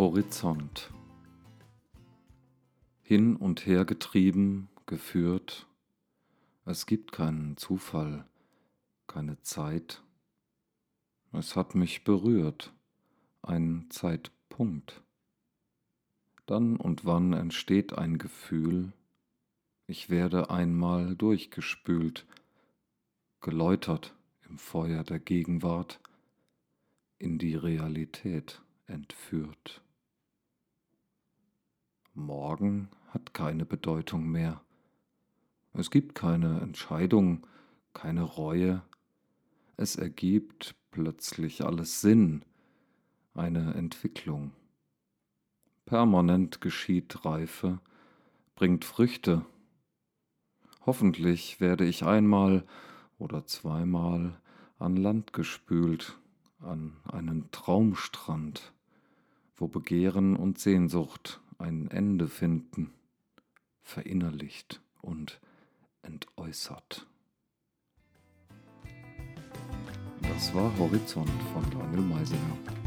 Horizont. Hin und her getrieben, geführt, es gibt keinen Zufall, keine Zeit. Es hat mich berührt, ein Zeitpunkt. Dann und wann entsteht ein Gefühl, ich werde einmal durchgespült, geläutert im Feuer der Gegenwart, in die Realität entführt. Morgen hat keine Bedeutung mehr. Es gibt keine Entscheidung, keine Reue. Es ergibt plötzlich alles Sinn, eine Entwicklung. Permanent geschieht Reife, bringt Früchte. Hoffentlich werde ich einmal oder zweimal an Land gespült, an einen Traumstrand, wo Begehren und Sehnsucht ein Ende finden, verinnerlicht und entäußert. Das war Horizont von Daniel Meisinger.